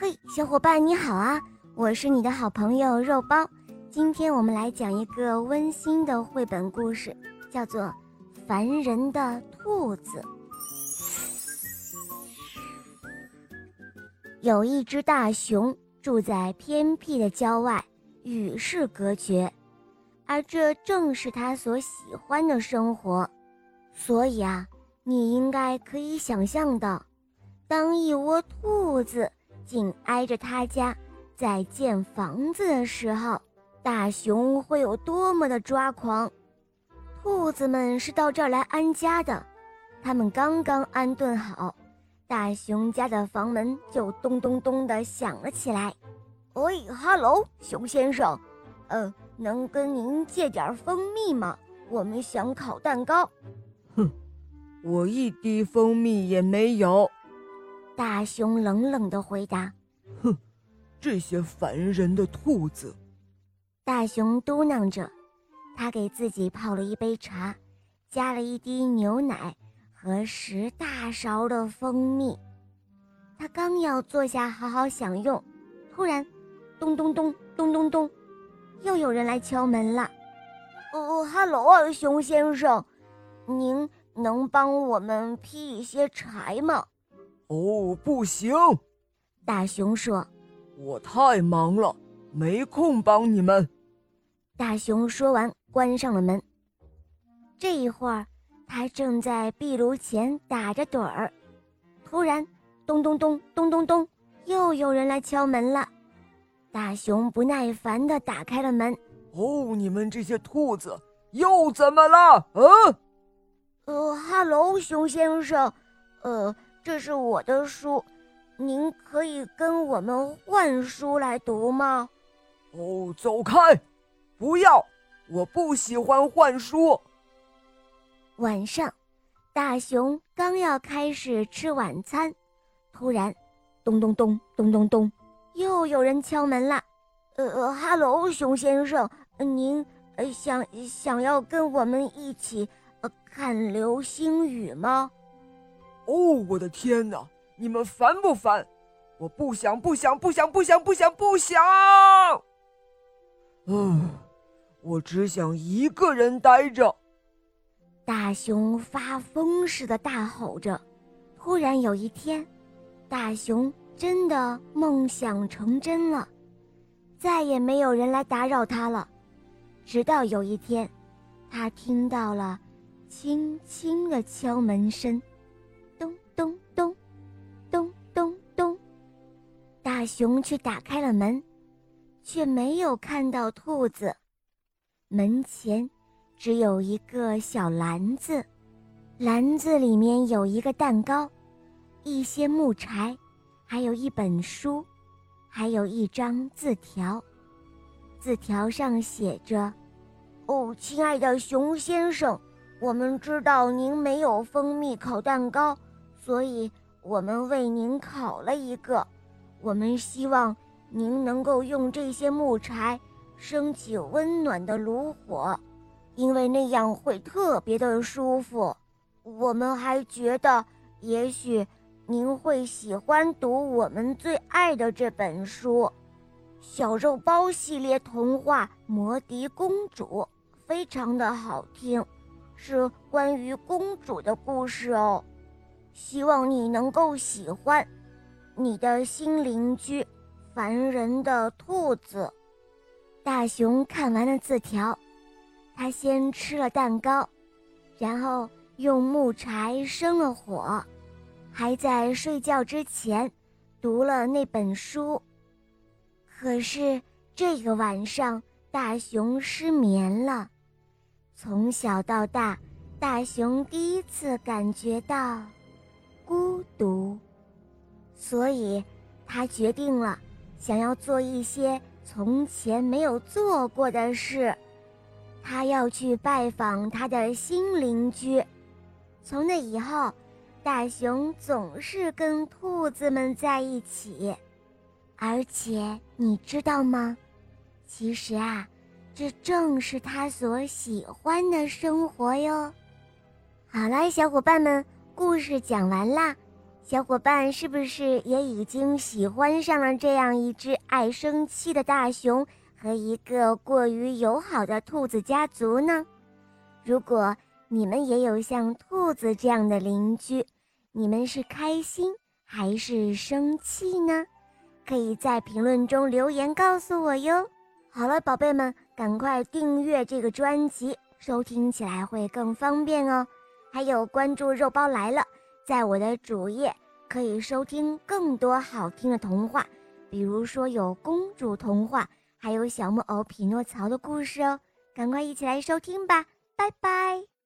嘿，小伙伴你好啊！我是你的好朋友肉包。今天我们来讲一个温馨的绘本故事，叫做《烦人的兔子》。有一只大熊住在偏僻的郊外，与世隔绝，而这正是他所喜欢的生活。所以啊，你应该可以想象到，当一窝兔子。紧挨着他家，在建房子的时候，大熊会有多么的抓狂？兔子们是到这儿来安家的，他们刚刚安顿好，大熊家的房门就咚咚咚地响了起来。喂，哈喽，熊先生，嗯，能跟您借点蜂蜜吗？我们想烤蛋糕。哼，我一滴蜂蜜也没有。大熊冷冷的回答：“哼，这些烦人的兔子。”大熊嘟囔着，他给自己泡了一杯茶，加了一滴牛奶和十大勺的蜂蜜。他刚要坐下好好享用，突然，咚咚咚咚咚咚，又有人来敲门了。“哦，哈喽啊，熊先生，您能帮我们劈一些柴吗？”哦，不行，大熊说：“我太忙了，没空帮你们。”大熊说完，关上了门。这一会儿，他正在壁炉前打着盹儿，突然，咚咚咚咚咚咚，又有人来敲门了。大熊不耐烦地打开了门。“哦，你们这些兔子又怎么了？”“嗯，呃，哈喽，熊先生，呃。”这是我的书，您可以跟我们换书来读吗？哦，走开！不要，我不喜欢换书。晚上，大熊刚要开始吃晚餐，突然，咚咚咚咚咚咚，又有人敲门了。呃，哈喽，熊先生，您呃想想要跟我们一起呃看流星雨吗？哦，我的天哪！你们烦不烦？我不想，不想，不想，不想，不想，不想。嗯，我只想一个人待着。大熊发疯似的大吼着。突然有一天，大熊真的梦想成真了，再也没有人来打扰他了。直到有一天，他听到了轻轻的敲门声。咚咚，咚咚咚，大熊去打开了门，却没有看到兔子。门前只有一个小篮子，篮子里面有一个蛋糕，一些木柴，还有一本书，还有一张字条。字条上写着：“哦，亲爱的熊先生，我们知道您没有蜂蜜烤蛋糕。”所以，我们为您烤了一个。我们希望您能够用这些木柴升起温暖的炉火，因为那样会特别的舒服。我们还觉得，也许您会喜欢读我们最爱的这本书《小肉包系列童话·魔笛公主》，非常的好听，是关于公主的故事哦。希望你能够喜欢，你的新邻居，烦人的兔子。大熊看完了字条，他先吃了蛋糕，然后用木柴生了火，还在睡觉之前读了那本书。可是这个晚上，大熊失眠了。从小到大，大熊第一次感觉到。孤独，所以他决定了，想要做一些从前没有做过的事。他要去拜访他的新邻居。从那以后，大熊总是跟兔子们在一起。而且你知道吗？其实啊，这正是他所喜欢的生活哟。好了，小伙伴们。故事讲完啦，小伙伴是不是也已经喜欢上了这样一只爱生气的大熊和一个过于友好的兔子家族呢？如果你们也有像兔子这样的邻居，你们是开心还是生气呢？可以在评论中留言告诉我哟。好了，宝贝们，赶快订阅这个专辑，收听起来会更方便哦。还有关注肉包来了。在我的主页可以收听更多好听的童话，比如说有公主童话，还有小木偶匹诺曹的故事哦，赶快一起来收听吧，拜拜。